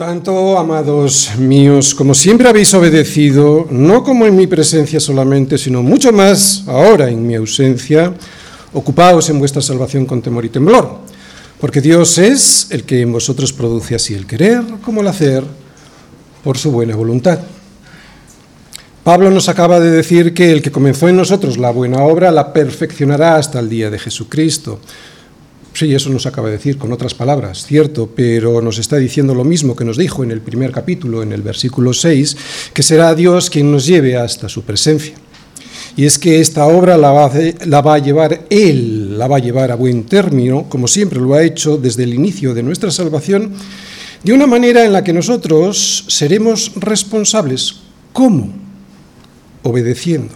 Tanto, amados míos, como siempre habéis obedecido, no como en mi presencia solamente, sino mucho más ahora en mi ausencia, ocupaos en vuestra salvación con temor y temblor, porque Dios es el que en vosotros produce así el querer como el hacer por su buena voluntad. Pablo nos acaba de decir que el que comenzó en nosotros la buena obra la perfeccionará hasta el día de Jesucristo. Sí, eso nos acaba de decir con otras palabras, cierto, pero nos está diciendo lo mismo que nos dijo en el primer capítulo, en el versículo 6, que será Dios quien nos lleve hasta su presencia. Y es que esta obra la va, la va, a, llevar Él, la va a llevar a buen término, como siempre lo ha hecho desde el inicio de nuestra salvación, de una manera en la que nosotros seremos responsables. ¿Cómo? Obedeciendo.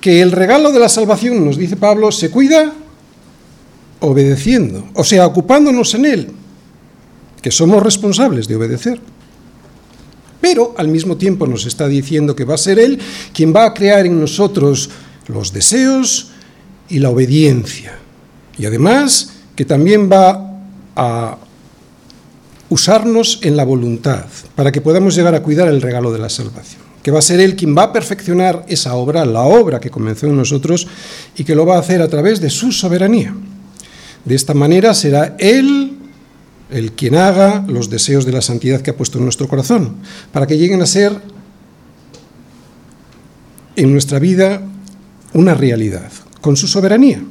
Que el regalo de la salvación, nos dice Pablo, se cuida obedeciendo, o sea, ocupándonos en Él, que somos responsables de obedecer. Pero al mismo tiempo nos está diciendo que va a ser Él quien va a crear en nosotros los deseos y la obediencia. Y además que también va a usarnos en la voluntad para que podamos llegar a cuidar el regalo de la salvación. Que va a ser Él quien va a perfeccionar esa obra, la obra que comenzó en nosotros, y que lo va a hacer a través de su soberanía. De esta manera será Él el quien haga los deseos de la santidad que ha puesto en nuestro corazón, para que lleguen a ser en nuestra vida una realidad, con su soberanía.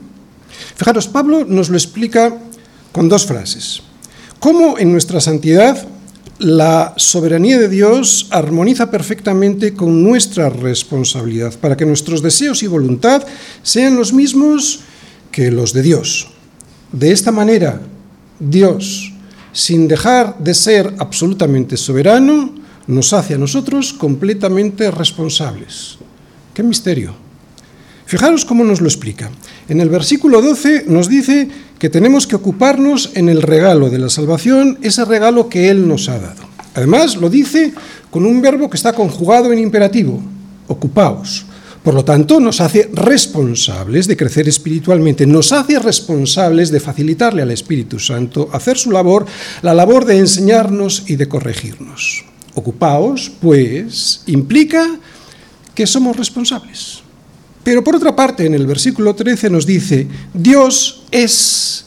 Fijaros, Pablo nos lo explica con dos frases. Cómo en nuestra santidad la soberanía de Dios armoniza perfectamente con nuestra responsabilidad, para que nuestros deseos y voluntad sean los mismos que los de Dios. De esta manera, Dios, sin dejar de ser absolutamente soberano, nos hace a nosotros completamente responsables. ¡Qué misterio! Fijaros cómo nos lo explica. En el versículo 12 nos dice que tenemos que ocuparnos en el regalo de la salvación, ese regalo que Él nos ha dado. Además, lo dice con un verbo que está conjugado en imperativo, ocupaos. Por lo tanto, nos hace responsables de crecer espiritualmente, nos hace responsables de facilitarle al Espíritu Santo hacer su labor, la labor de enseñarnos y de corregirnos. Ocupaos, pues, implica que somos responsables. Pero por otra parte, en el versículo 13 nos dice, Dios es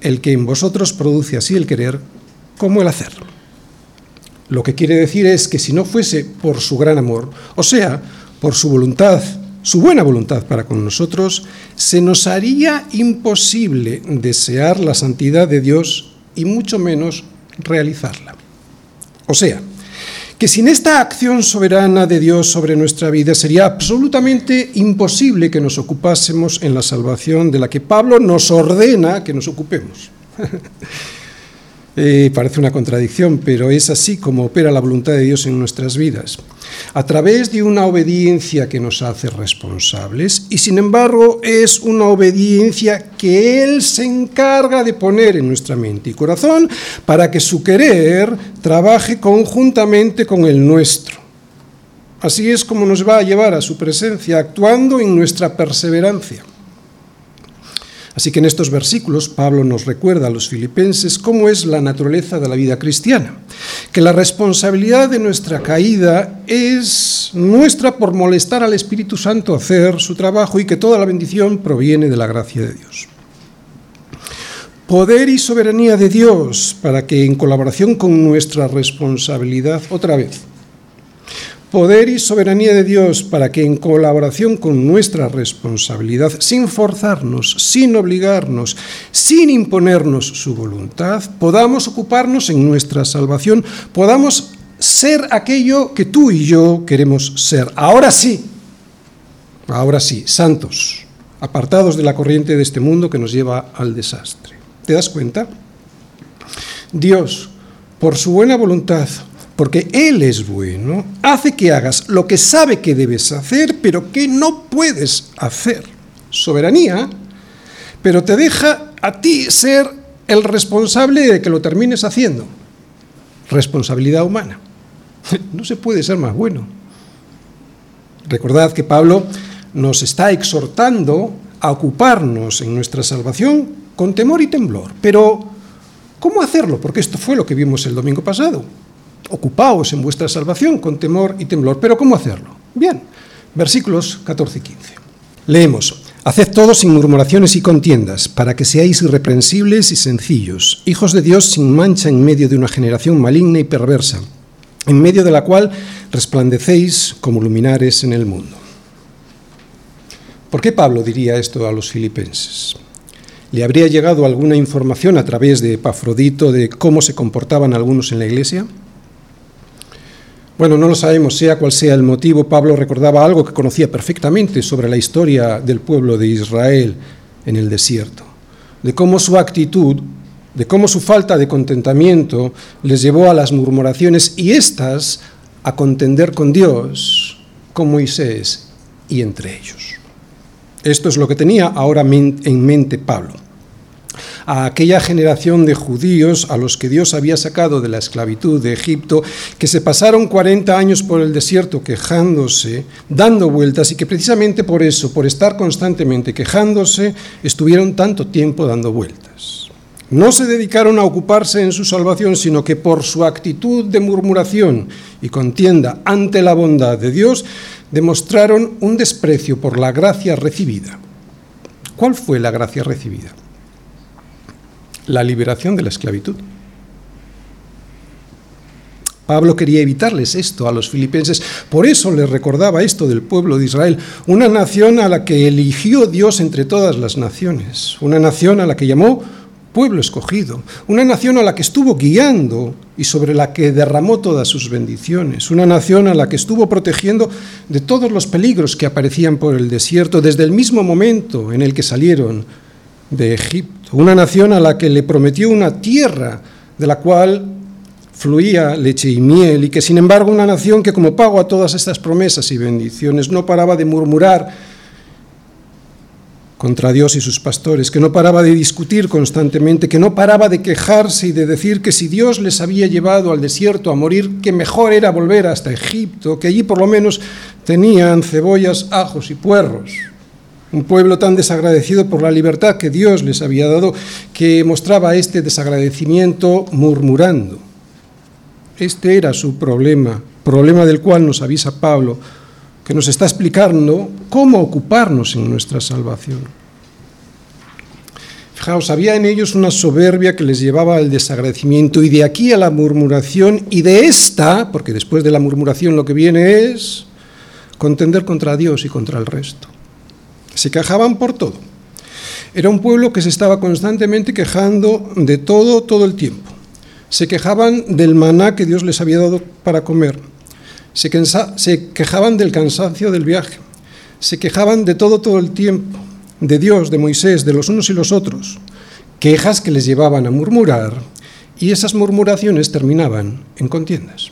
el que en vosotros produce así el querer como el hacer. Lo que quiere decir es que si no fuese por su gran amor, o sea, por su voluntad, su buena voluntad para con nosotros, se nos haría imposible desear la santidad de Dios y mucho menos realizarla. O sea, que sin esta acción soberana de Dios sobre nuestra vida sería absolutamente imposible que nos ocupásemos en la salvación de la que Pablo nos ordena que nos ocupemos. Eh, parece una contradicción, pero es así como opera la voluntad de Dios en nuestras vidas, a través de una obediencia que nos hace responsables y sin embargo es una obediencia que Él se encarga de poner en nuestra mente y corazón para que su querer trabaje conjuntamente con el nuestro. Así es como nos va a llevar a su presencia actuando en nuestra perseverancia. Así que en estos versículos Pablo nos recuerda a los filipenses cómo es la naturaleza de la vida cristiana, que la responsabilidad de nuestra caída es nuestra por molestar al Espíritu Santo a hacer su trabajo y que toda la bendición proviene de la gracia de Dios. Poder y soberanía de Dios para que en colaboración con nuestra responsabilidad, otra vez, poder y soberanía de Dios para que en colaboración con nuestra responsabilidad, sin forzarnos, sin obligarnos, sin imponernos su voluntad, podamos ocuparnos en nuestra salvación, podamos ser aquello que tú y yo queremos ser. Ahora sí, ahora sí, santos, apartados de la corriente de este mundo que nos lleva al desastre. ¿Te das cuenta? Dios, por su buena voluntad, porque Él es bueno, hace que hagas lo que sabe que debes hacer, pero que no puedes hacer. Soberanía, pero te deja a ti ser el responsable de que lo termines haciendo. Responsabilidad humana. No se puede ser más bueno. Recordad que Pablo nos está exhortando a ocuparnos en nuestra salvación con temor y temblor. Pero, ¿cómo hacerlo? Porque esto fue lo que vimos el domingo pasado. Ocupaos en vuestra salvación con temor y temblor. Pero ¿cómo hacerlo? Bien, versículos 14 y 15. Leemos, Haced todo sin murmuraciones y contiendas, para que seáis irreprensibles y sencillos, hijos de Dios sin mancha en medio de una generación maligna y perversa, en medio de la cual resplandecéis como luminares en el mundo. ¿Por qué Pablo diría esto a los filipenses? ¿Le habría llegado alguna información a través de Epafrodito de cómo se comportaban algunos en la iglesia? Bueno, no lo sabemos, sea cual sea el motivo, Pablo recordaba algo que conocía perfectamente sobre la historia del pueblo de Israel en el desierto, de cómo su actitud, de cómo su falta de contentamiento les llevó a las murmuraciones y éstas a contender con Dios, con Moisés y entre ellos. Esto es lo que tenía ahora en mente Pablo a aquella generación de judíos a los que Dios había sacado de la esclavitud de Egipto, que se pasaron 40 años por el desierto quejándose, dando vueltas, y que precisamente por eso, por estar constantemente quejándose, estuvieron tanto tiempo dando vueltas. No se dedicaron a ocuparse en su salvación, sino que por su actitud de murmuración y contienda ante la bondad de Dios, demostraron un desprecio por la gracia recibida. ¿Cuál fue la gracia recibida? La liberación de la esclavitud. Pablo quería evitarles esto a los filipenses, por eso les recordaba esto del pueblo de Israel, una nación a la que eligió Dios entre todas las naciones, una nación a la que llamó pueblo escogido, una nación a la que estuvo guiando y sobre la que derramó todas sus bendiciones, una nación a la que estuvo protegiendo de todos los peligros que aparecían por el desierto desde el mismo momento en el que salieron de Egipto, una nación a la que le prometió una tierra de la cual fluía leche y miel, y que sin embargo una nación que como pago a todas estas promesas y bendiciones no paraba de murmurar contra Dios y sus pastores, que no paraba de discutir constantemente, que no paraba de quejarse y de decir que si Dios les había llevado al desierto a morir, que mejor era volver hasta Egipto, que allí por lo menos tenían cebollas, ajos y puerros un pueblo tan desagradecido por la libertad que Dios les había dado, que mostraba este desagradecimiento murmurando. Este era su problema, problema del cual nos avisa Pablo, que nos está explicando cómo ocuparnos en nuestra salvación. Fijaos, había en ellos una soberbia que les llevaba al desagradecimiento y de aquí a la murmuración y de esta, porque después de la murmuración lo que viene es contender contra Dios y contra el resto. Se quejaban por todo. Era un pueblo que se estaba constantemente quejando de todo, todo el tiempo. Se quejaban del maná que Dios les había dado para comer. Se, se quejaban del cansancio del viaje. Se quejaban de todo, todo el tiempo. De Dios, de Moisés, de los unos y los otros. Quejas que les llevaban a murmurar y esas murmuraciones terminaban en contiendas.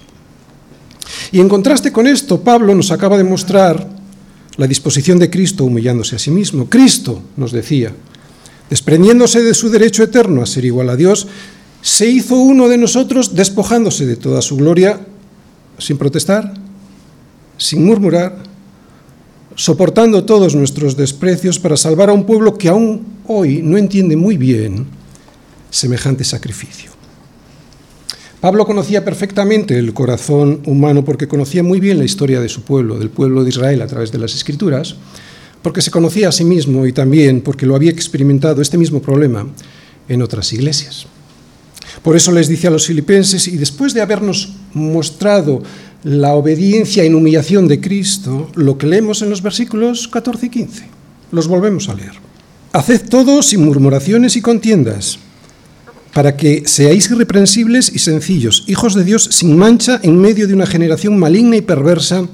Y en contraste con esto, Pablo nos acaba de mostrar la disposición de Cristo humillándose a sí mismo. Cristo, nos decía, desprendiéndose de su derecho eterno a ser igual a Dios, se hizo uno de nosotros despojándose de toda su gloria, sin protestar, sin murmurar, soportando todos nuestros desprecios para salvar a un pueblo que aún hoy no entiende muy bien semejante sacrificio. Pablo conocía perfectamente el corazón humano porque conocía muy bien la historia de su pueblo, del pueblo de Israel a través de las escrituras, porque se conocía a sí mismo y también porque lo había experimentado este mismo problema en otras iglesias. Por eso les dice a los filipenses, y después de habernos mostrado la obediencia y humillación de Cristo, lo que leemos en los versículos 14 y 15, los volvemos a leer. Haced todo sin murmuraciones y contiendas para que seáis irreprensibles y sencillos, hijos de Dios sin mancha en medio de una generación maligna y perversa,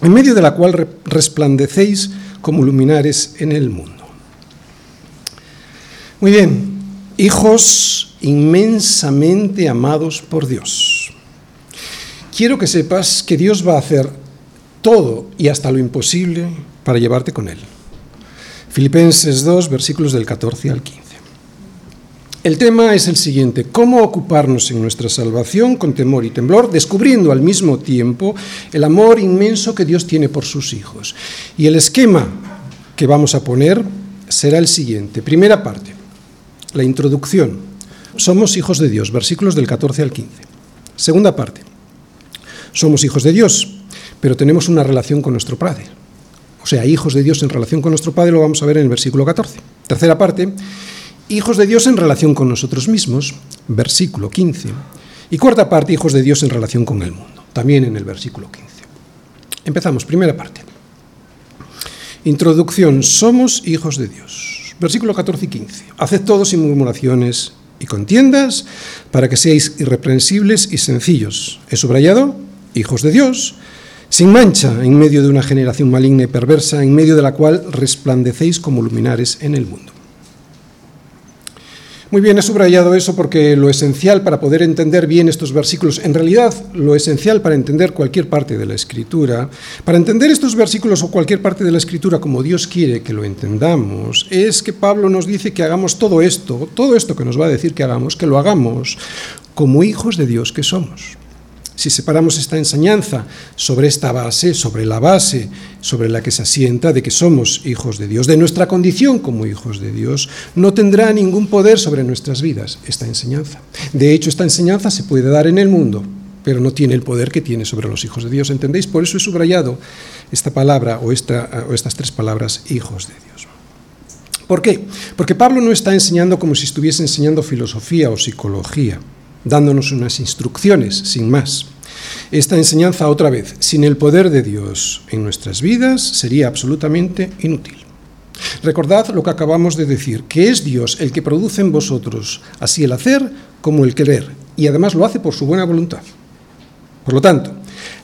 en medio de la cual resplandecéis como luminares en el mundo. Muy bien, hijos inmensamente amados por Dios. Quiero que sepas que Dios va a hacer todo y hasta lo imposible para llevarte con Él. Filipenses 2, versículos del 14 al 15. El tema es el siguiente, ¿cómo ocuparnos en nuestra salvación con temor y temblor, descubriendo al mismo tiempo el amor inmenso que Dios tiene por sus hijos? Y el esquema que vamos a poner será el siguiente. Primera parte, la introducción. Somos hijos de Dios, versículos del 14 al 15. Segunda parte, somos hijos de Dios, pero tenemos una relación con nuestro Padre. O sea, hijos de Dios en relación con nuestro Padre lo vamos a ver en el versículo 14. Tercera parte, hijos de Dios en relación con nosotros mismos, versículo 15. Y cuarta parte, hijos de Dios en relación con el mundo, también en el versículo 15. Empezamos, primera parte. Introducción, somos hijos de Dios. Versículo 14 y 15. Haced todo sin murmuraciones y contiendas para que seáis irreprensibles y sencillos. He subrayado, hijos de Dios, sin mancha en medio de una generación maligna y perversa, en medio de la cual resplandecéis como luminares en el mundo. Muy bien, he subrayado eso porque lo esencial para poder entender bien estos versículos, en realidad lo esencial para entender cualquier parte de la escritura, para entender estos versículos o cualquier parte de la escritura como Dios quiere que lo entendamos, es que Pablo nos dice que hagamos todo esto, todo esto que nos va a decir que hagamos, que lo hagamos como hijos de Dios que somos si separamos esta enseñanza sobre esta base, sobre la base sobre la que se asienta de que somos hijos de Dios, de nuestra condición como hijos de Dios, no tendrá ningún poder sobre nuestras vidas esta enseñanza. De hecho, esta enseñanza se puede dar en el mundo, pero no tiene el poder que tiene sobre los hijos de Dios. ¿Entendéis? Por eso he subrayado esta palabra o, o estas tres palabras, hijos de Dios. ¿Por qué? Porque Pablo no está enseñando como si estuviese enseñando filosofía o psicología dándonos unas instrucciones, sin más. Esta enseñanza, otra vez, sin el poder de Dios en nuestras vidas, sería absolutamente inútil. Recordad lo que acabamos de decir, que es Dios el que produce en vosotros así el hacer como el querer, y además lo hace por su buena voluntad. Por lo tanto,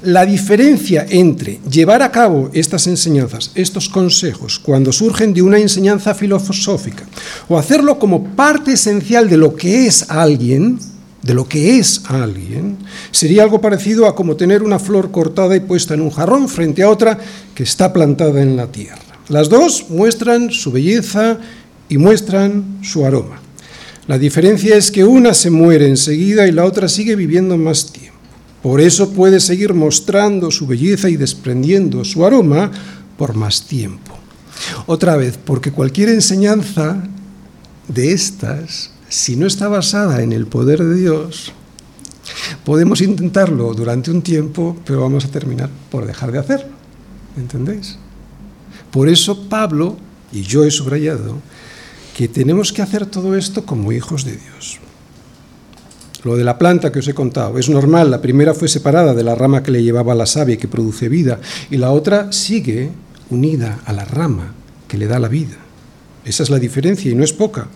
la diferencia entre llevar a cabo estas enseñanzas, estos consejos, cuando surgen de una enseñanza filosófica, o hacerlo como parte esencial de lo que es alguien, de lo que es alguien, sería algo parecido a como tener una flor cortada y puesta en un jarrón frente a otra que está plantada en la tierra. Las dos muestran su belleza y muestran su aroma. La diferencia es que una se muere enseguida y la otra sigue viviendo más tiempo. Por eso puede seguir mostrando su belleza y desprendiendo su aroma por más tiempo. Otra vez, porque cualquier enseñanza de estas si no está basada en el poder de Dios, podemos intentarlo durante un tiempo, pero vamos a terminar por dejar de hacerlo. ¿Entendéis? Por eso Pablo, y yo he subrayado, que tenemos que hacer todo esto como hijos de Dios. Lo de la planta que os he contado es normal, la primera fue separada de la rama que le llevaba la savia que produce vida, y la otra sigue unida a la rama que le da la vida. Esa es la diferencia y no es poca.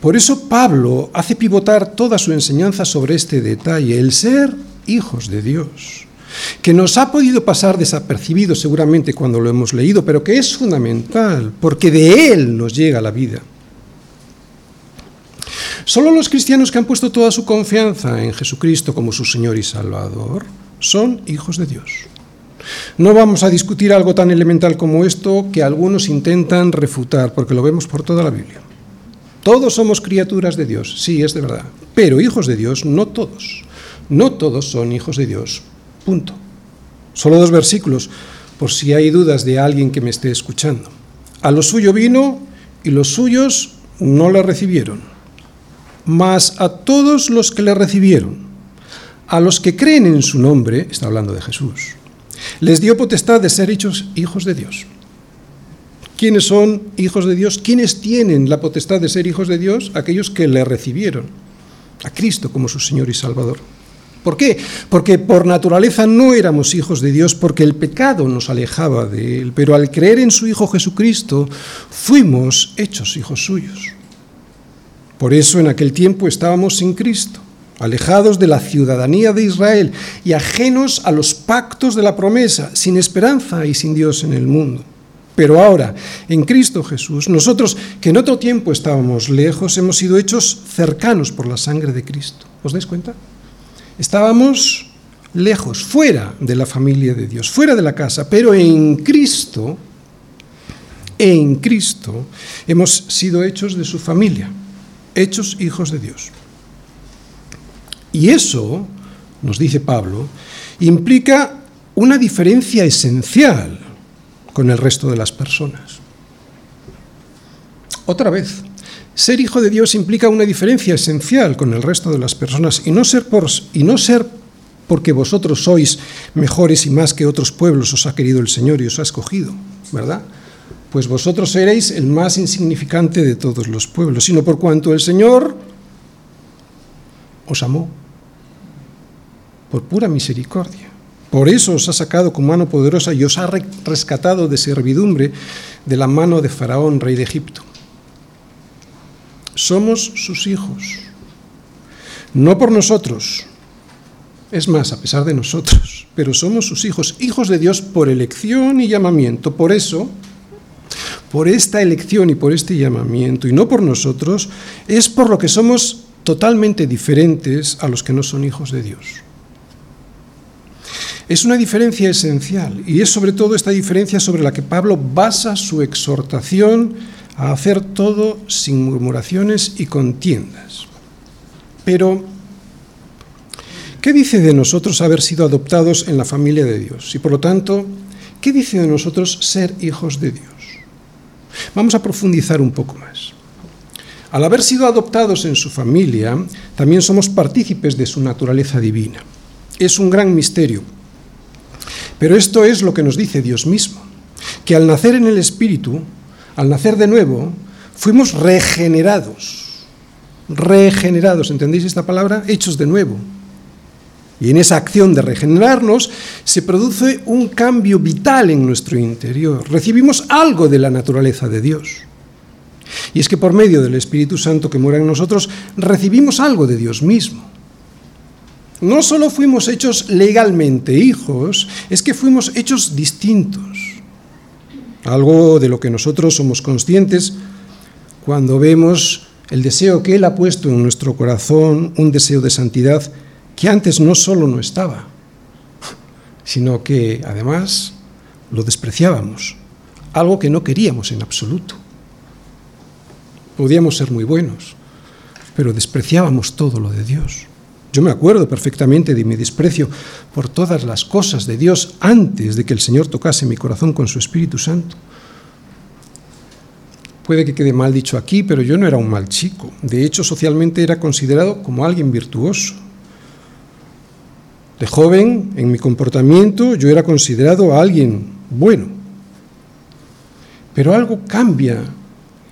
Por eso Pablo hace pivotar toda su enseñanza sobre este detalle, el ser hijos de Dios, que nos ha podido pasar desapercibido seguramente cuando lo hemos leído, pero que es fundamental, porque de Él nos llega la vida. Solo los cristianos que han puesto toda su confianza en Jesucristo como su Señor y Salvador son hijos de Dios. No vamos a discutir algo tan elemental como esto que algunos intentan refutar, porque lo vemos por toda la Biblia. Todos somos criaturas de Dios, sí, es de verdad. Pero hijos de Dios, no todos. No todos son hijos de Dios. Punto. Solo dos versículos, por si hay dudas de alguien que me esté escuchando. A lo suyo vino y los suyos no le recibieron. Mas a todos los que le recibieron, a los que creen en su nombre, está hablando de Jesús, les dio potestad de ser hechos hijos de Dios. ¿Quiénes son hijos de Dios? ¿Quiénes tienen la potestad de ser hijos de Dios? Aquellos que le recibieron, a Cristo como su Señor y Salvador. ¿Por qué? Porque por naturaleza no éramos hijos de Dios porque el pecado nos alejaba de Él, pero al creer en su Hijo Jesucristo fuimos hechos hijos suyos. Por eso en aquel tiempo estábamos sin Cristo, alejados de la ciudadanía de Israel y ajenos a los pactos de la promesa, sin esperanza y sin Dios en el mundo. Pero ahora, en Cristo Jesús, nosotros que en otro tiempo estábamos lejos, hemos sido hechos cercanos por la sangre de Cristo. ¿Os dais cuenta? Estábamos lejos, fuera de la familia de Dios, fuera de la casa, pero en Cristo, en Cristo, hemos sido hechos de su familia, hechos hijos de Dios. Y eso, nos dice Pablo, implica una diferencia esencial con el resto de las personas. Otra vez, ser hijo de Dios implica una diferencia esencial con el resto de las personas y no ser porque vosotros sois mejores y más que otros pueblos os ha querido el Señor y os ha escogido, ¿verdad? Pues vosotros seréis el más insignificante de todos los pueblos, sino por cuanto el Señor os amó, por pura misericordia. Por eso os ha sacado con mano poderosa y os ha rescatado de servidumbre de la mano de Faraón, rey de Egipto. Somos sus hijos, no por nosotros, es más, a pesar de nosotros, pero somos sus hijos, hijos de Dios por elección y llamamiento. Por eso, por esta elección y por este llamamiento, y no por nosotros, es por lo que somos totalmente diferentes a los que no son hijos de Dios. Es una diferencia esencial y es sobre todo esta diferencia sobre la que Pablo basa su exhortación a hacer todo sin murmuraciones y contiendas. Pero, ¿qué dice de nosotros haber sido adoptados en la familia de Dios? Y por lo tanto, ¿qué dice de nosotros ser hijos de Dios? Vamos a profundizar un poco más. Al haber sido adoptados en su familia, también somos partícipes de su naturaleza divina. Es un gran misterio pero esto es lo que nos dice Dios mismo, que al nacer en el Espíritu, al nacer de nuevo, fuimos regenerados. Regenerados, ¿entendéis esta palabra? Hechos de nuevo. Y en esa acción de regenerarnos se produce un cambio vital en nuestro interior. Recibimos algo de la naturaleza de Dios. Y es que por medio del Espíritu Santo que mora en nosotros, recibimos algo de Dios mismo. No solo fuimos hechos legalmente hijos, es que fuimos hechos distintos. Algo de lo que nosotros somos conscientes cuando vemos el deseo que Él ha puesto en nuestro corazón, un deseo de santidad que antes no solo no estaba, sino que además lo despreciábamos, algo que no queríamos en absoluto. Podíamos ser muy buenos, pero despreciábamos todo lo de Dios. Yo me acuerdo perfectamente de mi desprecio por todas las cosas de Dios antes de que el Señor tocase mi corazón con su Espíritu Santo. Puede que quede mal dicho aquí, pero yo no era un mal chico. De hecho, socialmente era considerado como alguien virtuoso. De joven, en mi comportamiento, yo era considerado alguien bueno. Pero algo cambia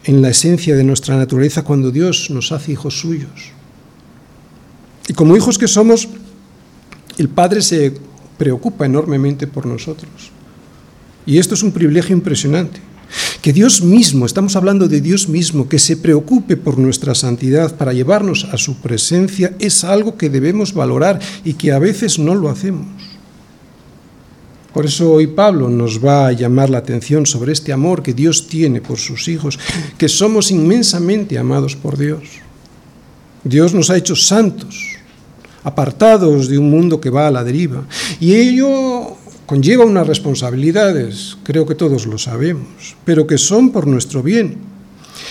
en la esencia de nuestra naturaleza cuando Dios nos hace hijos suyos. Como hijos que somos, el Padre se preocupa enormemente por nosotros. Y esto es un privilegio impresionante. Que Dios mismo, estamos hablando de Dios mismo, que se preocupe por nuestra santidad para llevarnos a su presencia, es algo que debemos valorar y que a veces no lo hacemos. Por eso hoy Pablo nos va a llamar la atención sobre este amor que Dios tiene por sus hijos, que somos inmensamente amados por Dios. Dios nos ha hecho santos, apartados de un mundo que va a la deriva. Y ello conlleva unas responsabilidades, creo que todos lo sabemos, pero que son por nuestro bien.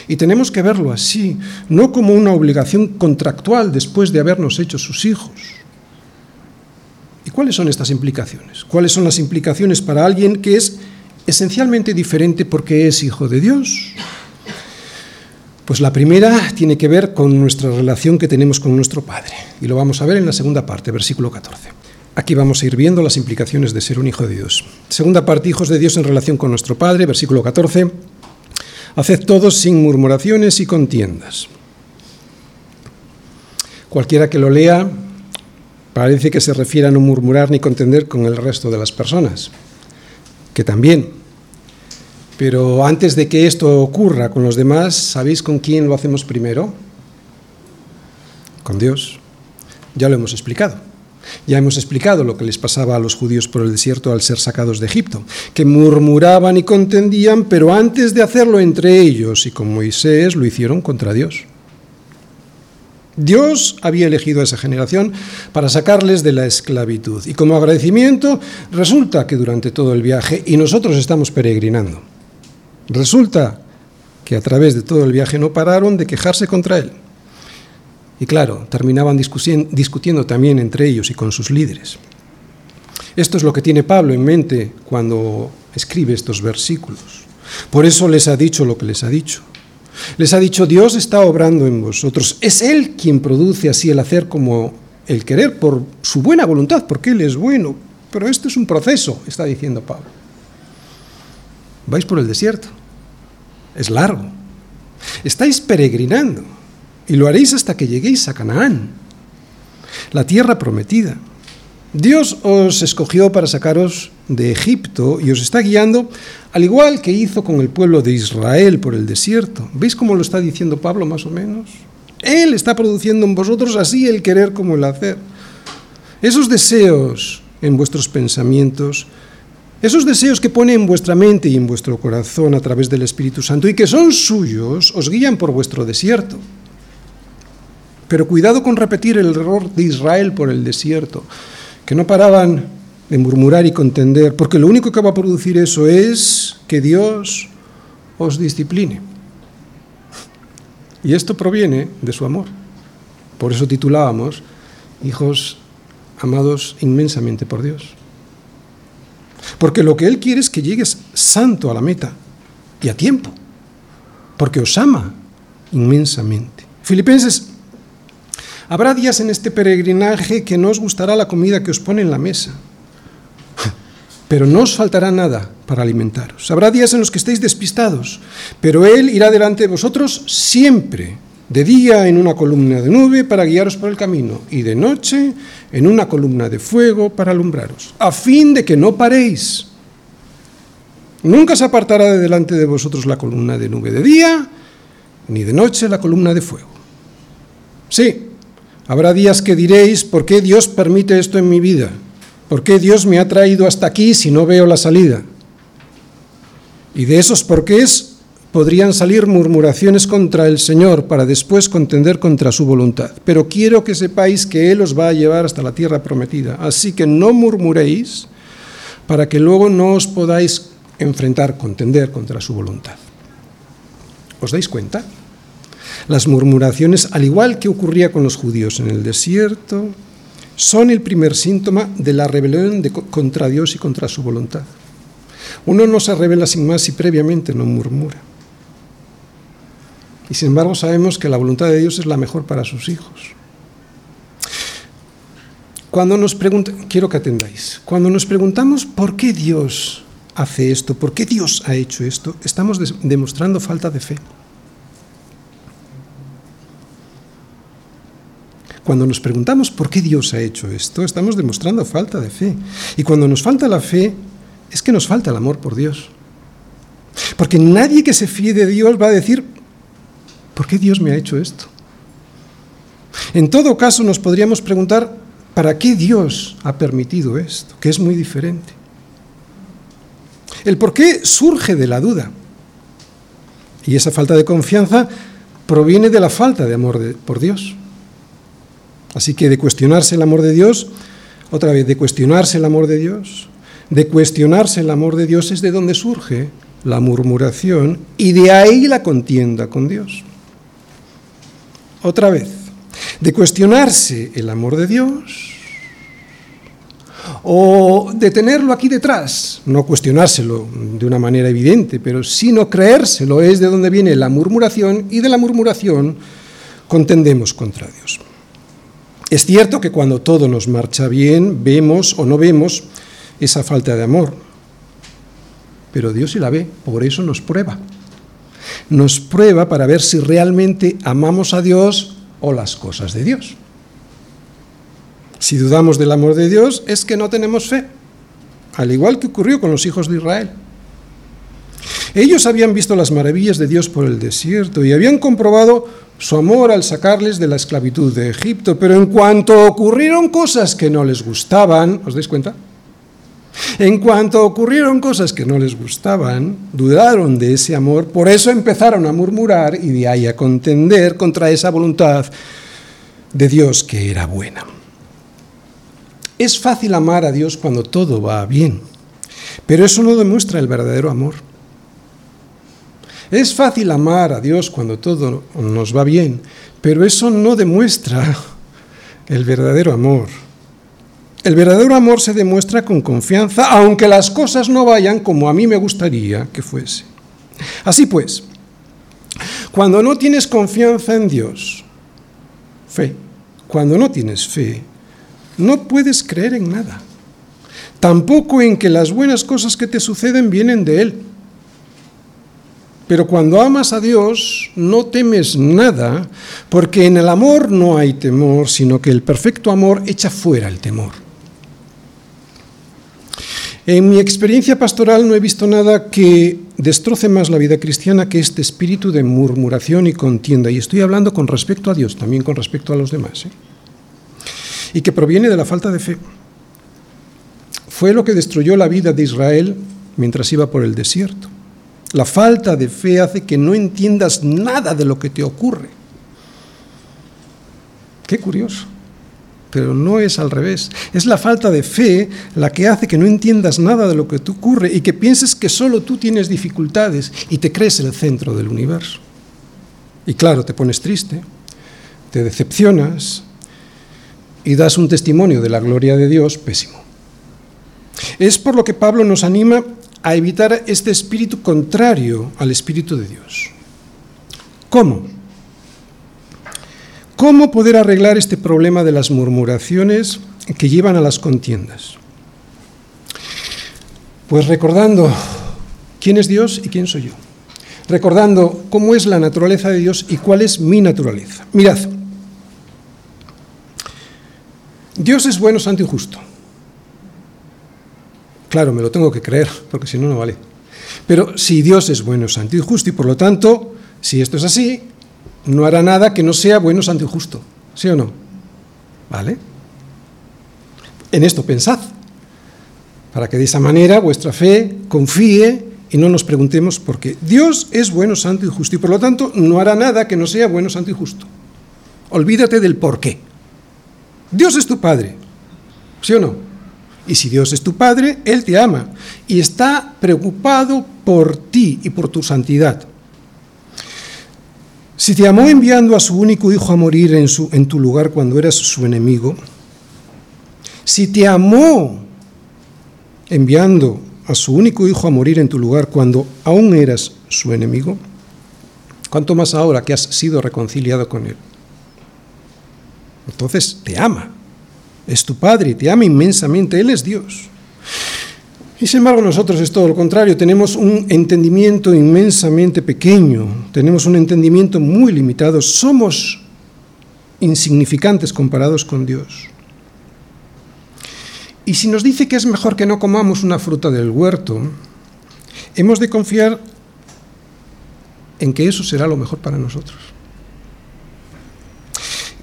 Y tenemos que verlo así, no como una obligación contractual después de habernos hecho sus hijos. ¿Y cuáles son estas implicaciones? ¿Cuáles son las implicaciones para alguien que es esencialmente diferente porque es hijo de Dios? Pues la primera tiene que ver con nuestra relación que tenemos con nuestro Padre, y lo vamos a ver en la segunda parte, versículo 14. Aquí vamos a ir viendo las implicaciones de ser un hijo de Dios. Segunda parte, hijos de Dios en relación con nuestro Padre, versículo 14. Haced todos sin murmuraciones y contiendas. Cualquiera que lo lea parece que se refiere a no murmurar ni contender con el resto de las personas, que también pero antes de que esto ocurra con los demás, ¿sabéis con quién lo hacemos primero? Con Dios. Ya lo hemos explicado. Ya hemos explicado lo que les pasaba a los judíos por el desierto al ser sacados de Egipto, que murmuraban y contendían, pero antes de hacerlo entre ellos y con Moisés lo hicieron contra Dios. Dios había elegido a esa generación para sacarles de la esclavitud y como agradecimiento resulta que durante todo el viaje, y nosotros estamos peregrinando, Resulta que a través de todo el viaje no pararon de quejarse contra él. Y claro, terminaban discutiendo también entre ellos y con sus líderes. Esto es lo que tiene Pablo en mente cuando escribe estos versículos. Por eso les ha dicho lo que les ha dicho. Les ha dicho, Dios está obrando en vosotros. Es Él quien produce así el hacer como el querer por su buena voluntad, porque Él es bueno. Pero esto es un proceso, está diciendo Pablo. Vais por el desierto. Es largo. Estáis peregrinando y lo haréis hasta que lleguéis a Canaán, la tierra prometida. Dios os escogió para sacaros de Egipto y os está guiando, al igual que hizo con el pueblo de Israel por el desierto. ¿Veis cómo lo está diciendo Pablo más o menos? Él está produciendo en vosotros así el querer como el hacer. Esos deseos en vuestros pensamientos, esos deseos que pone en vuestra mente y en vuestro corazón a través del Espíritu Santo y que son suyos, os guían por vuestro desierto. Pero cuidado con repetir el error de Israel por el desierto, que no paraban de murmurar y contender, porque lo único que va a producir eso es que Dios os discipline. Y esto proviene de su amor. Por eso titulábamos Hijos amados inmensamente por Dios. Porque lo que Él quiere es que llegues santo a la meta y a tiempo. Porque os ama inmensamente. Filipenses, habrá días en este peregrinaje que no os gustará la comida que os pone en la mesa pero no os faltará nada para alimentaros. Habrá días en los que estéis despistados, pero Él irá delante de vosotros siempre, de día en una columna de nube para guiaros por el camino, y de noche en una columna de fuego para alumbraros, a fin de que no paréis. Nunca se apartará de delante de vosotros la columna de nube de día, ni de noche la columna de fuego. Sí, habrá días que diréis, ¿por qué Dios permite esto en mi vida? ¿Por qué Dios me ha traído hasta aquí si no veo la salida? Y de esos porqués podrían salir murmuraciones contra el Señor para después contender contra su voluntad. Pero quiero que sepáis que Él os va a llevar hasta la tierra prometida. Así que no murmuréis para que luego no os podáis enfrentar, contender contra su voluntad. ¿Os dais cuenta? Las murmuraciones, al igual que ocurría con los judíos en el desierto, son el primer síntoma de la rebelión contra Dios y contra su voluntad. Uno no se revela sin más si previamente no murmura. Y sin embargo sabemos que la voluntad de Dios es la mejor para sus hijos. Cuando nos quiero que atendáis, cuando nos preguntamos por qué Dios hace esto, por qué Dios ha hecho esto, estamos demostrando falta de fe. Cuando nos preguntamos por qué Dios ha hecho esto, estamos demostrando falta de fe. Y cuando nos falta la fe, es que nos falta el amor por Dios. Porque nadie que se fíe de Dios va a decir, ¿por qué Dios me ha hecho esto? En todo caso, nos podríamos preguntar, ¿para qué Dios ha permitido esto? Que es muy diferente. El por qué surge de la duda. Y esa falta de confianza proviene de la falta de amor por Dios. Así que de cuestionarse el amor de Dios, otra vez, de cuestionarse el amor de Dios, de cuestionarse el amor de Dios es de donde surge la murmuración y de ahí la contienda con Dios. Otra vez, de cuestionarse el amor de Dios o de tenerlo aquí detrás, no cuestionárselo de una manera evidente, pero sino creérselo es de donde viene la murmuración y de la murmuración contendemos contra Dios. Es cierto que cuando todo nos marcha bien, vemos o no vemos esa falta de amor. Pero Dios sí la ve, por eso nos prueba. Nos prueba para ver si realmente amamos a Dios o las cosas de Dios. Si dudamos del amor de Dios, es que no tenemos fe, al igual que ocurrió con los hijos de Israel. Ellos habían visto las maravillas de Dios por el desierto y habían comprobado su amor al sacarles de la esclavitud de Egipto, pero en cuanto ocurrieron cosas que no les gustaban, ¿os dais cuenta? En cuanto ocurrieron cosas que no les gustaban, dudaron de ese amor, por eso empezaron a murmurar y de ahí a contender contra esa voluntad de Dios que era buena. Es fácil amar a Dios cuando todo va bien, pero eso no demuestra el verdadero amor. Es fácil amar a Dios cuando todo nos va bien, pero eso no demuestra el verdadero amor. El verdadero amor se demuestra con confianza, aunque las cosas no vayan como a mí me gustaría que fuese. Así pues, cuando no tienes confianza en Dios, fe, cuando no tienes fe, no puedes creer en nada. Tampoco en que las buenas cosas que te suceden vienen de Él. Pero cuando amas a Dios, no temes nada, porque en el amor no hay temor, sino que el perfecto amor echa fuera el temor. En mi experiencia pastoral no he visto nada que destroce más la vida cristiana que este espíritu de murmuración y contienda. Y estoy hablando con respecto a Dios, también con respecto a los demás. ¿eh? Y que proviene de la falta de fe. Fue lo que destruyó la vida de Israel mientras iba por el desierto. La falta de fe hace que no entiendas nada de lo que te ocurre. Qué curioso pero no es al revés. Es la falta de fe la que hace que no entiendas nada de lo que te ocurre y que pienses que solo tú tienes dificultades y te crees el centro del universo. Y claro, te pones triste, te decepcionas y das un testimonio de la gloria de Dios pésimo. Es por lo que Pablo nos anima a evitar este espíritu contrario al espíritu de Dios. ¿Cómo? ¿Cómo poder arreglar este problema de las murmuraciones que llevan a las contiendas? Pues recordando quién es Dios y quién soy yo. Recordando cómo es la naturaleza de Dios y cuál es mi naturaleza. Mirad, Dios es bueno, santo y justo. Claro, me lo tengo que creer, porque si no, no vale. Pero si Dios es bueno, santo y justo, y por lo tanto, si esto es así, no hará nada que no sea bueno, santo y justo. ¿Sí o no? ¿Vale? En esto pensad, para que de esa manera vuestra fe confíe y no nos preguntemos por qué. Dios es bueno, santo y justo y por lo tanto no hará nada que no sea bueno, santo y justo. Olvídate del por qué. Dios es tu Padre, ¿sí o no? Y si Dios es tu Padre, Él te ama y está preocupado por ti y por tu santidad. Si te amó enviando a su único hijo a morir en, su, en tu lugar cuando eras su enemigo, si te amó enviando a su único hijo a morir en tu lugar cuando aún eras su enemigo, ¿cuánto más ahora que has sido reconciliado con él? Entonces te ama, es tu Padre, te ama inmensamente, Él es Dios. Y sin embargo nosotros es todo lo contrario, tenemos un entendimiento inmensamente pequeño, tenemos un entendimiento muy limitado, somos insignificantes comparados con Dios. Y si nos dice que es mejor que no comamos una fruta del huerto, hemos de confiar en que eso será lo mejor para nosotros.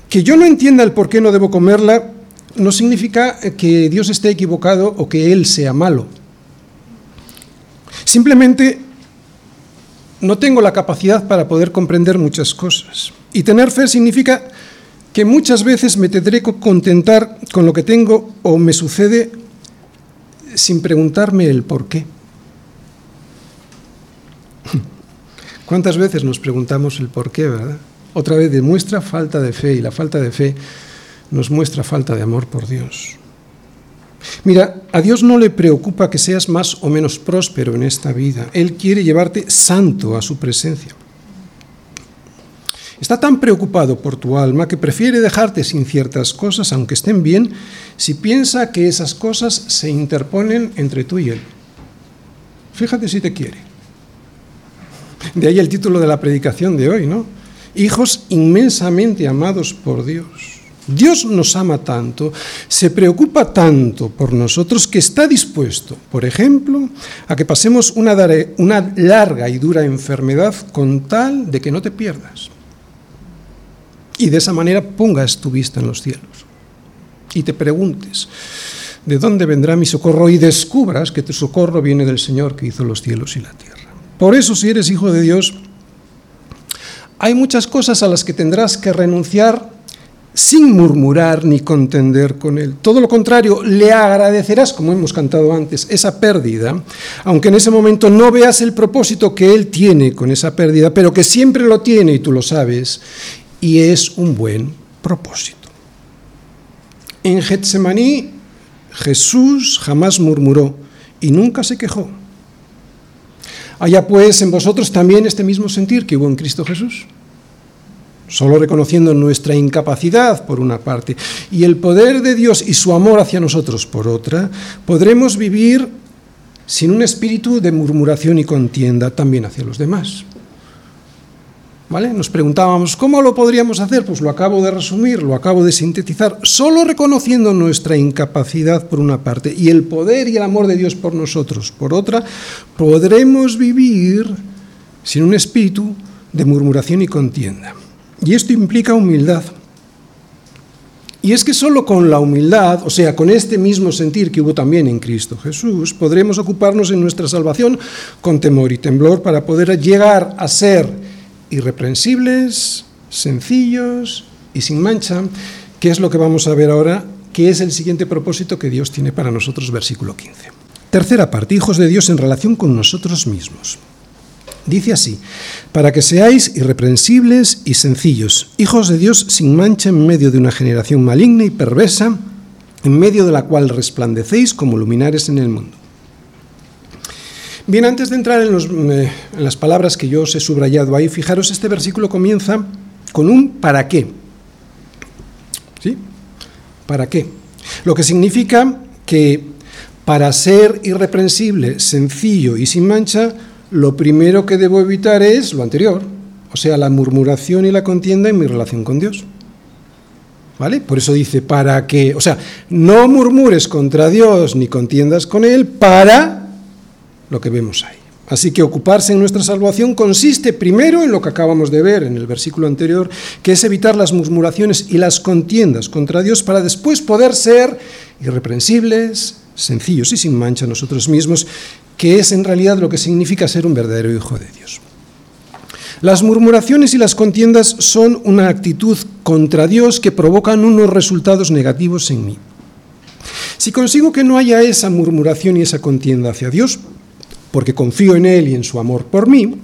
Que yo no entienda el por qué no debo comerla no significa que Dios esté equivocado o que Él sea malo. Simplemente no tengo la capacidad para poder comprender muchas cosas. Y tener fe significa que muchas veces me tendré que contentar con lo que tengo o me sucede sin preguntarme el por qué. ¿Cuántas veces nos preguntamos el por qué, verdad? Otra vez demuestra falta de fe y la falta de fe nos muestra falta de amor por Dios. Mira, a Dios no le preocupa que seas más o menos próspero en esta vida. Él quiere llevarte santo a su presencia. Está tan preocupado por tu alma que prefiere dejarte sin ciertas cosas, aunque estén bien, si piensa que esas cosas se interponen entre tú y Él. Fíjate si te quiere. De ahí el título de la predicación de hoy, ¿no? Hijos inmensamente amados por Dios. Dios nos ama tanto, se preocupa tanto por nosotros que está dispuesto, por ejemplo, a que pasemos una, larga y dura enfermedad con tal de que no te pierdas. Y de esa manera pongas tu vista en los cielos y te preguntes, ¿de dónde vendrá mi socorro? Y descubras que tu socorro viene del Señor que hizo los cielos y la tierra. Por eso, si eres hijo de Dios, hay muchas cosas a las que tendrás que renunciar sin murmurar ni contender con él. Todo lo contrario, le agradecerás, como hemos cantado antes, esa pérdida, aunque en ese momento no veas el propósito que él tiene con esa pérdida, pero que siempre lo tiene y tú lo sabes, y es un buen propósito. En Getsemaní Jesús jamás murmuró y nunca se quejó. Haya pues en vosotros también este mismo sentir que hubo en Cristo Jesús solo reconociendo nuestra incapacidad por una parte y el poder de Dios y su amor hacia nosotros por otra, podremos vivir sin un espíritu de murmuración y contienda también hacia los demás. ¿Vale? Nos preguntábamos, ¿cómo lo podríamos hacer? Pues lo acabo de resumir, lo acabo de sintetizar, solo reconociendo nuestra incapacidad por una parte y el poder y el amor de Dios por nosotros por otra, podremos vivir sin un espíritu de murmuración y contienda. Y esto implica humildad. Y es que solo con la humildad, o sea, con este mismo sentir que hubo también en Cristo Jesús, podremos ocuparnos en nuestra salvación con temor y temblor para poder llegar a ser irreprensibles, sencillos y sin mancha, que es lo que vamos a ver ahora, que es el siguiente propósito que Dios tiene para nosotros, versículo 15. Tercera parte, hijos de Dios en relación con nosotros mismos. Dice así, para que seáis irreprensibles y sencillos, hijos de Dios sin mancha en medio de una generación maligna y perversa, en medio de la cual resplandecéis como luminares en el mundo. Bien, antes de entrar en, eh, las palabras que yo os he subrayado ahí, fijaros, este versículo comienza con un para qué. ¿Sí? ¿Para qué? Lo que significa que para ser irreprensible, sencillo y sin mancha, lo primero que debo evitar es lo anterior, o sea, la murmuración y la contienda en mi relación con Dios. ¿Vale? Por eso dice, para que, o sea, no murmures contra Dios ni contiendas con Él para lo que vemos ahí. Así que ocuparse en nuestra salvación consiste primero en lo que acabamos de ver en el versículo anterior, que es evitar las murmuraciones y las contiendas contra Dios para después poder ser irreprensibles, sencillos y sin mancha nosotros mismos que es en realidad lo que significa ser un verdadero hijo de Dios. Las murmuraciones y las contiendas son una actitud contra Dios que provocan unos resultados negativos en mí. Si consigo que no haya esa murmuración y esa contienda hacia Dios, porque confío en Él y en su amor por mí,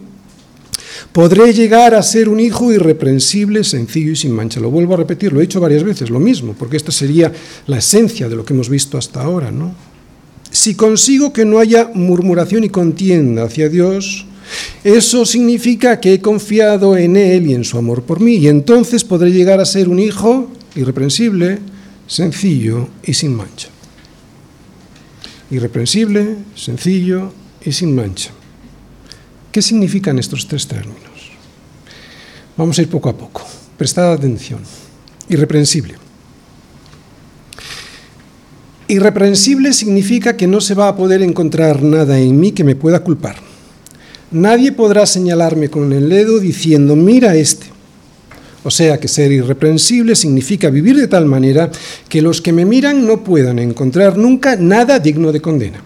podré llegar a ser un hijo irreprensible, sencillo y sin mancha. Lo vuelvo a repetir, lo he dicho varias veces, lo mismo, porque esta sería la esencia de lo que hemos visto hasta ahora, ¿no? Si consigo que no haya murmuración y contienda hacia Dios, eso significa que he confiado en Él y en su amor por mí, y entonces podré llegar a ser un hijo irreprensible, sencillo y sin mancha. Irreprensible, sencillo y sin mancha. ¿Qué significan estos tres términos? Vamos a ir poco a poco. Prestad atención. Irreprensible. Irreprensible significa que no se va a poder encontrar nada en mí que me pueda culpar. Nadie podrá señalarme con el dedo diciendo, mira este. O sea que ser irreprensible significa vivir de tal manera que los que me miran no puedan encontrar nunca nada digno de condena.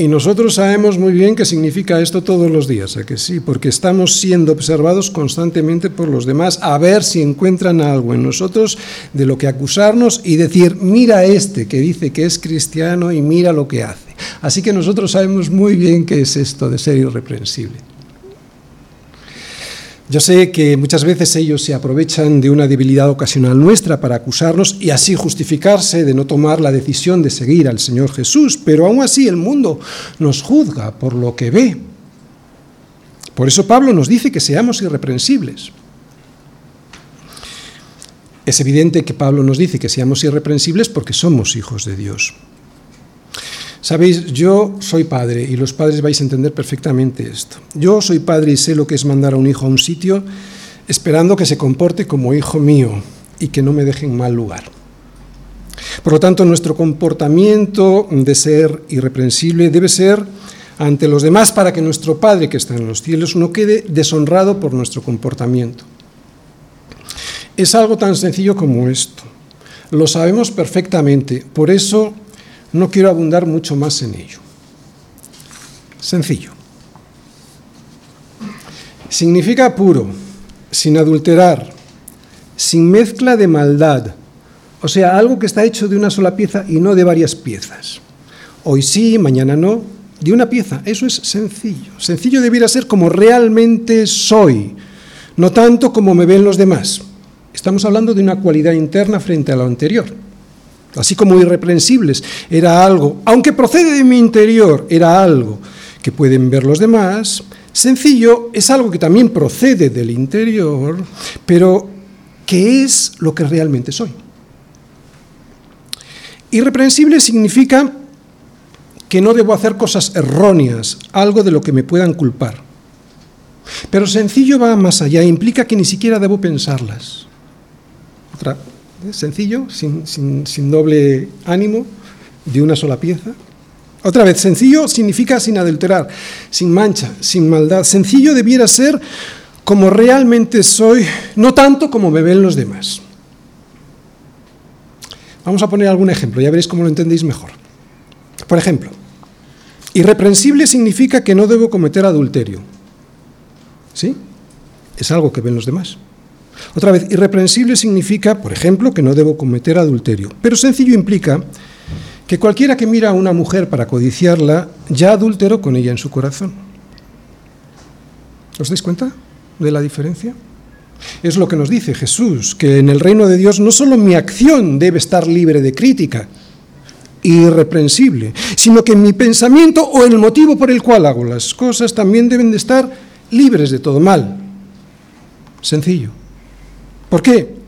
Y nosotros sabemos muy bien qué significa esto todos los días, ¿a que sí? Porque estamos siendo observados constantemente por los demás a ver si encuentran algo en nosotros de lo que acusarnos y decir, mira este que dice que es cristiano y mira lo que hace. Así que nosotros sabemos muy bien qué es esto de ser irreprensible. Yo sé que muchas veces ellos se aprovechan de una debilidad ocasional nuestra para acusarnos y así justificarse de no tomar la decisión de seguir al Señor Jesús, pero aún así el mundo nos juzga por lo que ve. Por eso Pablo nos dice que seamos irreprensibles. Es evidente que Pablo nos dice que seamos irreprensibles porque somos hijos de Dios. Sabéis, yo soy padre y los padres vais a entender perfectamente esto. Yo soy padre y sé lo que es mandar a un hijo a un sitio esperando que se comporte como hijo mío y que no me deje en mal lugar. Por lo tanto, nuestro comportamiento de ser irreprensible debe ser ante los demás para que nuestro Padre que está en los cielos no quede deshonrado por nuestro comportamiento. Es algo tan sencillo como esto. Lo sabemos perfectamente, por eso no quiero abundar mucho más en ello. Sencillo. Significa puro, sin adulterar, sin mezcla de maldad, o sea, algo que está hecho de una sola pieza y no de varias piezas. Hoy sí, mañana no, de una pieza. Eso es sencillo. Sencillo debiera ser como realmente soy, no tanto como me ven los demás. Estamos hablando de una cualidad interna frente a lo anterior así como irreprensibles, era algo, aunque procede de mi interior, era algo que pueden ver los demás, Sencillo es algo que también procede del interior, pero que es lo que realmente soy. Irreprensible significa que no debo hacer cosas erróneas, algo de lo que me puedan culpar. Pero sencillo va más allá, implica que ni siquiera debo pensarlas. Otra. Sencillo, sin, sin doble ánimo, de una sola pieza. Otra vez, sencillo significa sin adulterar, sin mancha, sin maldad. Sencillo debiera ser como realmente soy, no tanto como me ven los demás. Vamos a poner algún ejemplo, ya veréis cómo lo entendéis mejor. Por ejemplo, irreprensible significa que no debo cometer adulterio. ¿Sí? Es algo que ven los demás. Otra vez, irreprensible significa, por ejemplo, que no debo cometer adulterio. Pero sencillo implica que cualquiera que mira a una mujer para codiciarla ya adulteró con ella en su corazón. ¿Os dais cuenta de la diferencia? Es lo que nos dice Jesús, que en el reino de Dios no solo mi acción debe estar libre de crítica, irreprensible, sino que mi pensamiento o el motivo por el cual hago las cosas también deben de estar libres de todo mal. Sencillo. ¿Por qué?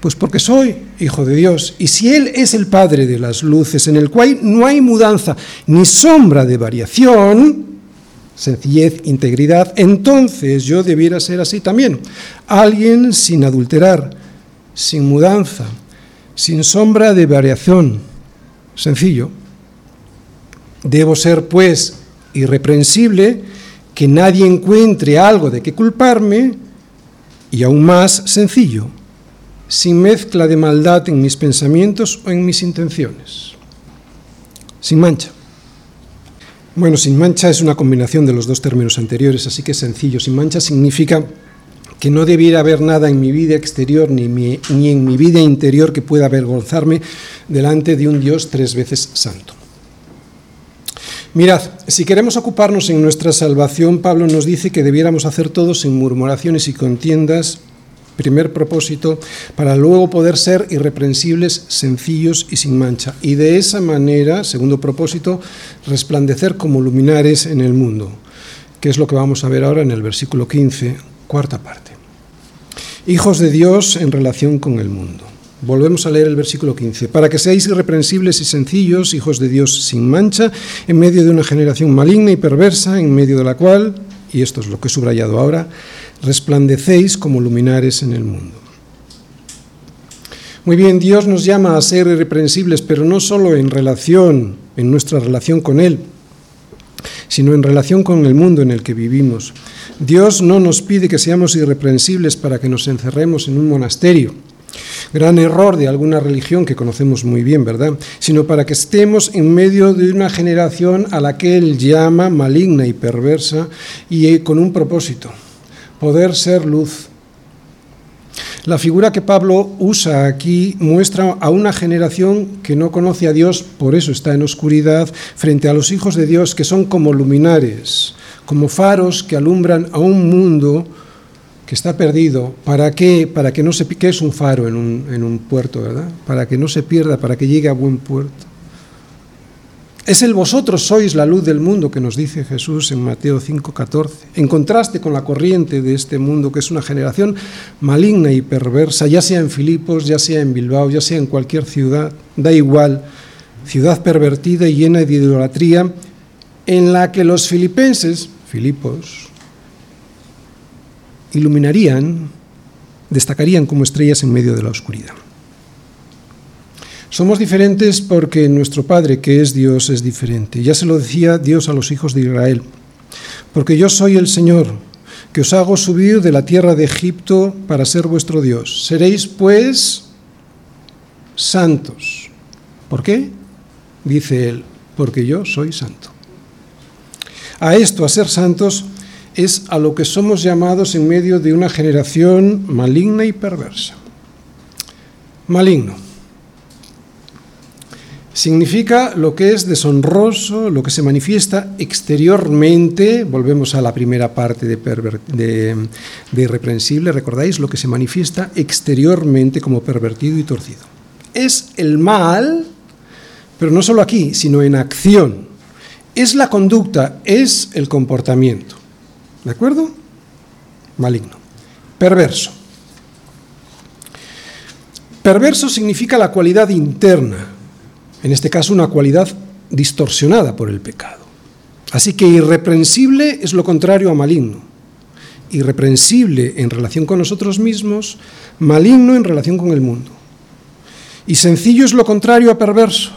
Pues porque soy hijo de Dios. Y si Él es el Padre de las luces, en el cual no hay mudanza ni sombra de variación, sencillez, integridad, entonces yo debiera ser así también. Alguien sin adulterar, sin mudanza, sin sombra de variación. Sencillo. Debo ser, pues, irreprensible, que nadie encuentre algo de qué culparme, y aún más sencillo sin mezcla de maldad en mis pensamientos o en mis intenciones. Sin mancha. Bueno, sin mancha es una combinación de los dos términos anteriores, así que sencillo. Sin mancha significa que no debiera haber nada en mi vida exterior ni, ni en mi vida interior que pueda avergonzarme delante de un Dios tres veces santo. Mirad, si queremos ocuparnos en nuestra salvación, Pablo nos dice que debiéramos hacer todo sin murmuraciones y contiendas, primer propósito, para luego poder ser irreprensibles, sencillos y sin mancha. Y de esa manera, segundo propósito, resplandecer como luminares en el mundo, que es lo que vamos a ver ahora en el versículo 15, cuarta parte. Hijos de Dios en relación con el mundo. Volvemos a leer el versículo 15. Para que seáis irreprensibles y sencillos, hijos de Dios sin mancha, en medio de una generación maligna y perversa, en medio de la cual, y esto es lo que he subrayado ahora, resplandecéis como luminares en el mundo. Muy bien, Dios nos llama a ser irreprensibles, pero no solo en relación, en nuestra relación con Él, sino en relación con el mundo en el que vivimos. Dios no nos pide que seamos irreprensibles para que nos encerremos en un monasterio, gran error de alguna religión que conocemos muy bien, ¿verdad? Sino para que estemos en medio de una generación a la que Él llama maligna y perversa y eh, con un propósito, poder ser luz. La figura que Pablo usa aquí muestra a una generación que no conoce a Dios, por eso está en oscuridad, frente a los hijos de Dios que son como luminares, como faros que alumbran a un mundo que está perdido. ¿Para qué? Para que no se... ¿Qué es un faro en un, en un puerto, verdad? Para que no se pierda, para que llegue a buen puerto. Es el vosotros sois la luz del mundo que nos dice Jesús en Mateo 5:14, en contraste con la corriente de este mundo que es una generación maligna y perversa, ya sea en Filipos, ya sea en Bilbao, ya sea en cualquier ciudad, da igual, ciudad pervertida y llena de idolatría, en la que los filipenses, Filipos, iluminarían, destacarían como estrellas en medio de la oscuridad. Somos diferentes porque nuestro Padre, que es Dios, es diferente. Ya se lo decía Dios a los hijos de Israel. Porque yo soy el Señor, que os hago subir de la tierra de Egipto para ser vuestro Dios. Seréis, pues, santos. ¿Por qué? Dice él, porque yo soy santo. A esto, a ser santos, es a lo que somos llamados en medio de una generación maligna y perversa. Maligno significa lo que es deshonroso, lo que se manifiesta exteriormente, volvemos a la primera parte de, de, irreprensible, recordáis, lo que se manifiesta exteriormente como pervertido y torcido. Es el mal, pero no solo aquí, sino en acción. Es la conducta, es el comportamiento. ¿De acuerdo? Maligno. Perverso. Perverso significa la cualidad interna, en este caso una cualidad distorsionada por el pecado. Así que irreprensible es lo contrario a maligno. Irreprensible en relación con nosotros mismos, maligno en relación con el mundo. Y sencillo es lo contrario a perverso.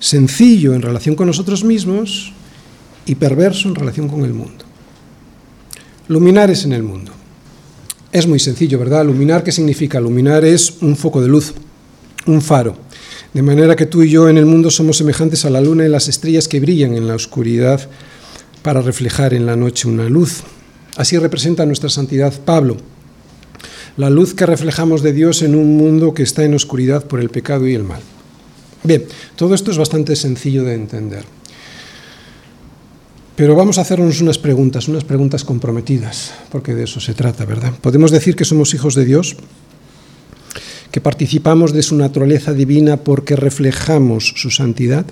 Sencillo en relación con nosotros mismos y perverso en relación con el mundo. Luminares en el mundo. Es muy sencillo, ¿verdad? Luminar, ¿qué significa? Luminar es un foco de luz, un faro. De manera que tú y yo en el mundo somos semejantes a la luna y las estrellas que brillan en la oscuridad para reflejar en la noche una luz. Así representa nuestra santidad Pablo, la luz que reflejamos de Dios en un mundo que está en oscuridad por el pecado y el mal. Bien, todo esto es bastante sencillo de entender. Pero vamos a hacernos unas preguntas, unas preguntas comprometidas, porque de eso se trata, ¿verdad? ¿Podemos decir que somos hijos de Dios? que participamos de su naturaleza divina porque reflejamos su santidad?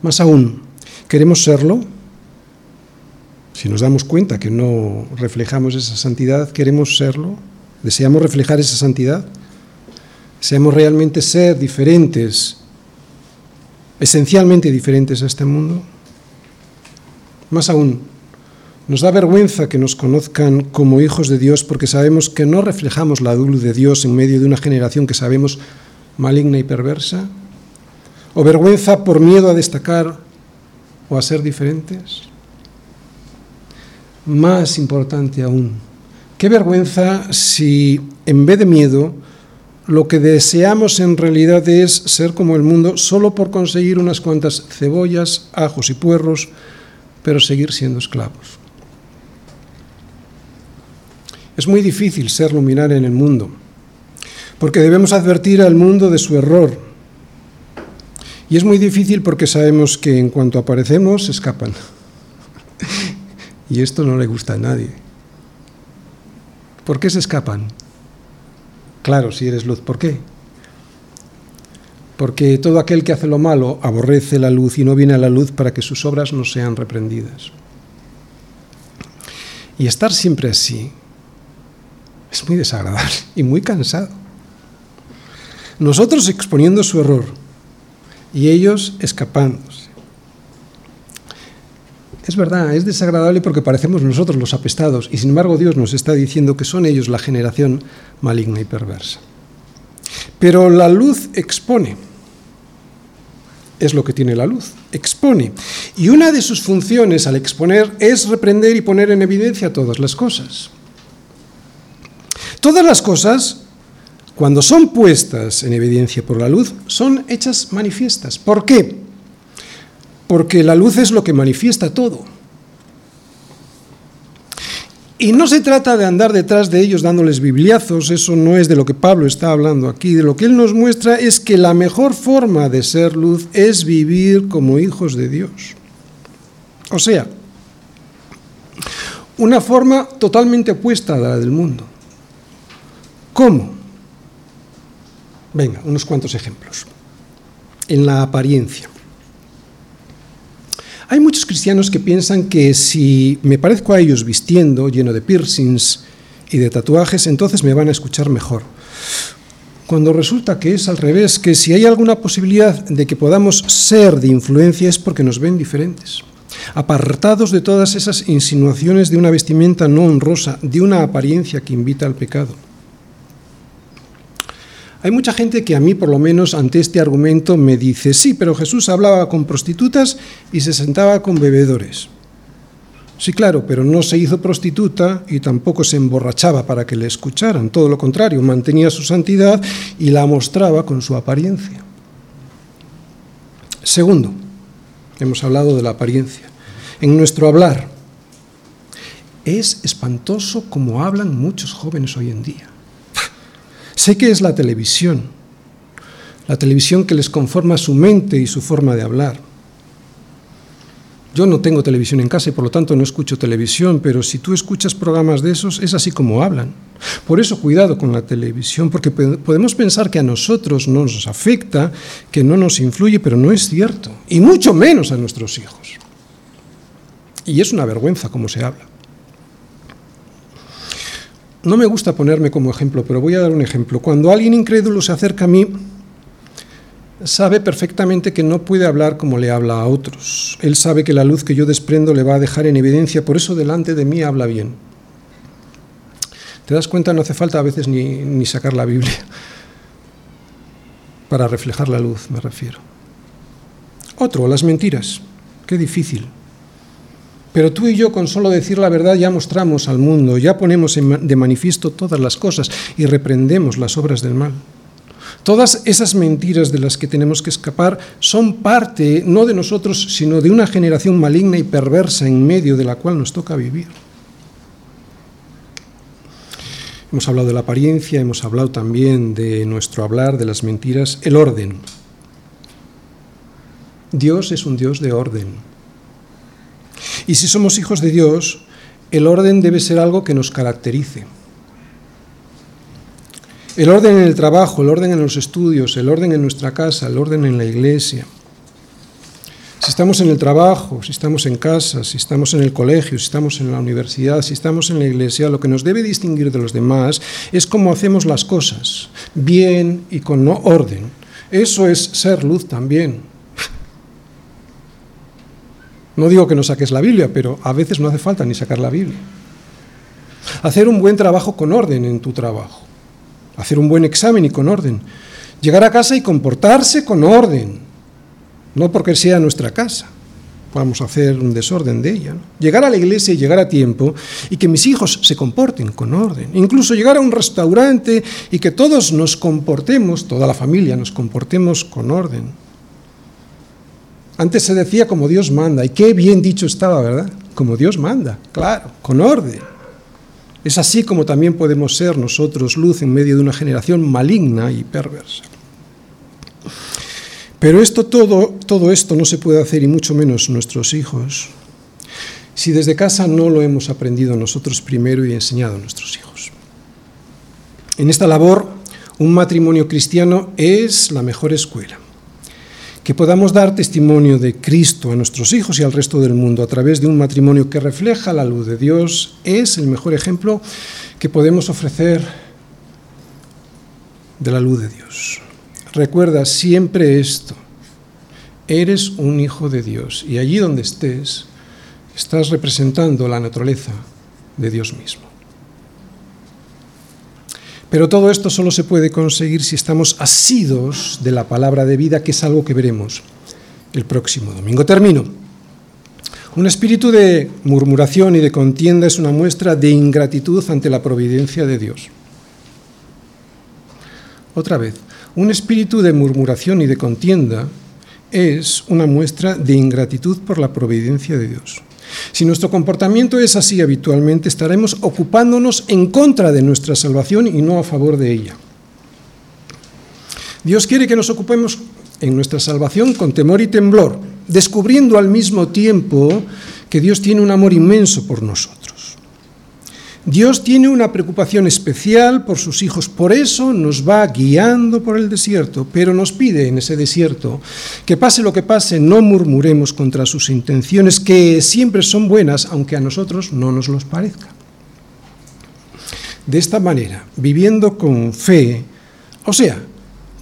Más aún, ¿queremos serlo? Si nos damos cuenta que no reflejamos esa santidad, ¿queremos serlo? ¿Deseamos reflejar esa santidad? ¿Deseamos realmente ser diferentes, esencialmente diferentes a este mundo? Más aún, nos da vergüenza que nos conozcan como hijos de Dios porque sabemos que no reflejamos la luz de Dios en medio de una generación que sabemos maligna y perversa. ¿O vergüenza por miedo a destacar o a ser diferentes? Más importante aún, qué vergüenza si en vez de miedo lo que deseamos en realidad es ser como el mundo solo por conseguir unas cuantas cebollas, ajos y puerros, pero seguir siendo esclavos. Es muy difícil ser luminar en el mundo, porque debemos advertir al mundo de su error. Y es muy difícil porque sabemos que en cuanto aparecemos, escapan. y esto no le gusta a nadie. ¿Por qué se escapan? Claro, si eres luz, ¿por qué? Porque todo aquel que hace lo malo aborrece la luz y no viene a la luz para que sus obras no sean reprendidas. Y estar siempre así, es muy desagradable y muy cansado. Nosotros exponiendo su error y ellos escapándose. Es verdad, es desagradable porque parecemos nosotros los apestados y sin embargo Dios nos está diciendo que son ellos la generación maligna y perversa. Pero la luz expone. Es lo que tiene la luz, expone. Y una de sus funciones al exponer es reprender y poner en evidencia todas las cosas. Todas las cosas, cuando son puestas en evidencia por la luz, son hechas manifiestas. ¿Por qué? Porque la luz es lo que manifiesta todo. Y no se trata de andar detrás de ellos dándoles bibliazos, eso no es de lo que Pablo está hablando aquí, de lo que él nos muestra es que la mejor forma de ser luz es vivir como hijos de Dios. O sea, una forma totalmente opuesta a la del mundo. ¿Cómo? Venga, unos cuantos ejemplos. En la apariencia. Hay muchos cristianos que piensan que si me parezco a ellos vistiendo, lleno de piercings y de tatuajes, entonces me van a escuchar mejor. Cuando resulta que es al revés, que si hay alguna posibilidad de que podamos ser de influencia es porque nos ven diferentes, apartados de todas esas insinuaciones de una vestimenta no honrosa, de una apariencia que invita al pecado. Hay mucha gente que a mí, por lo menos, ante este argumento me dice, sí, pero Jesús hablaba con prostitutas y se sentaba con bebedores. Sí, claro, pero no se hizo prostituta y tampoco se emborrachaba para que le escucharan. Todo lo contrario, mantenía su santidad y la mostraba con su apariencia. Segundo, hemos hablado de la apariencia. En nuestro hablar, es espantoso como hablan muchos jóvenes hoy en día. Sé que es la televisión, la televisión que les conforma su mente y su forma de hablar. Yo no tengo televisión en casa y por lo tanto no escucho televisión, pero si tú escuchas programas de esos, es así como hablan. Por eso cuidado con la televisión, porque podemos pensar que a nosotros no nos afecta, que no nos influye, pero no es cierto, y mucho menos a nuestros hijos. Y es una vergüenza cómo se habla. No me gusta ponerme como ejemplo, pero voy a dar un ejemplo. Cuando alguien incrédulo se acerca a mí, sabe perfectamente que no puede hablar como le habla a otros. Él sabe que la luz que yo desprendo le va a dejar en evidencia, por eso delante de mí habla bien. ¿Te das cuenta? No hace falta a veces ni, ni sacar la Biblia para reflejar la luz, me refiero. Otro, las mentiras. Qué difícil. Pero tú y yo con solo decir la verdad ya mostramos al mundo, ya ponemos de manifiesto todas las cosas y reprendemos las obras del mal. Todas esas mentiras de las que tenemos que escapar son parte no de nosotros, sino de una generación maligna y perversa en medio de la cual nos toca vivir. Hemos hablado de la apariencia, hemos hablado también de nuestro hablar, de las mentiras, el orden. Dios es un Dios de orden. Y si somos hijos de Dios, el orden debe ser algo que nos caracterice. El orden en el trabajo, el orden en los estudios, el orden en nuestra casa, el orden en la iglesia. Si estamos en el trabajo, si estamos en casa, si estamos en el colegio, si estamos en la universidad, si estamos en la iglesia, lo que nos debe distinguir de los demás es cómo hacemos las cosas, bien y con orden. Eso es ser luz también. No digo que no saques la Biblia, pero a veces no hace falta ni sacar la Biblia. Hacer un buen trabajo con orden en tu trabajo. Hacer un buen examen y con orden. Llegar a casa y comportarse con orden. No porque sea nuestra casa. Vamos a hacer un desorden de ella. Llegar a la iglesia y llegar a tiempo y que mis hijos se comporten con orden. Incluso llegar a un restaurante y que todos nos comportemos, toda la familia nos comportemos con orden. Antes se decía como Dios manda, y qué bien dicho estaba, ¿verdad? Como Dios manda, claro, con orden. Es así como también podemos ser nosotros luz en medio de una generación maligna y perversa. Pero esto todo, todo esto no se puede hacer, y mucho menos nuestros hijos, si desde casa no lo hemos aprendido nosotros primero y enseñado a nuestros hijos. En esta labor, un matrimonio cristiano es la mejor escuela que podamos dar testimonio de Cristo a nuestros hijos y al resto del mundo a través de un matrimonio que refleja la luz de Dios es el mejor ejemplo que podemos ofrecer de la luz de Dios. Recuerda siempre esto, eres un hijo de Dios y allí donde estés estás representando la naturaleza de Dios mismo. Pero todo esto solo se puede conseguir si estamos asidos de la palabra de vida, que es algo que veremos el próximo domingo. Termino. Un espíritu de murmuración y de contienda es una muestra de ingratitud ante la providencia de Dios. Otra vez, un espíritu de murmuración y de contienda es una muestra de ingratitud por la providencia de Dios. Si nuestro comportamiento es así habitualmente, estaremos ocupándonos en contra de nuestra salvación y no a favor de ella. Dios quiere que nos ocupemos en nuestra salvación con temor y temblor, descubriendo al mismo tiempo que Dios tiene un amor inmenso por nosotros. Dios tiene una preocupación especial por sus hijos, por eso nos va guiando por el desierto, pero nos pide en ese desierto que pase lo que pase, no murmuremos contra sus intenciones, que siempre son buenas, aunque a nosotros no nos los parezca. De esta manera, viviendo con fe, o sea,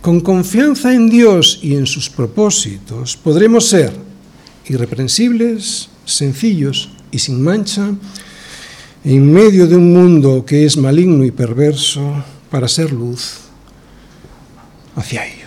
con confianza en Dios y en sus propósitos, podremos ser irreprensibles, sencillos y sin mancha, en medio de un mundo que es maligno y perverso para ser luz hacia ellos.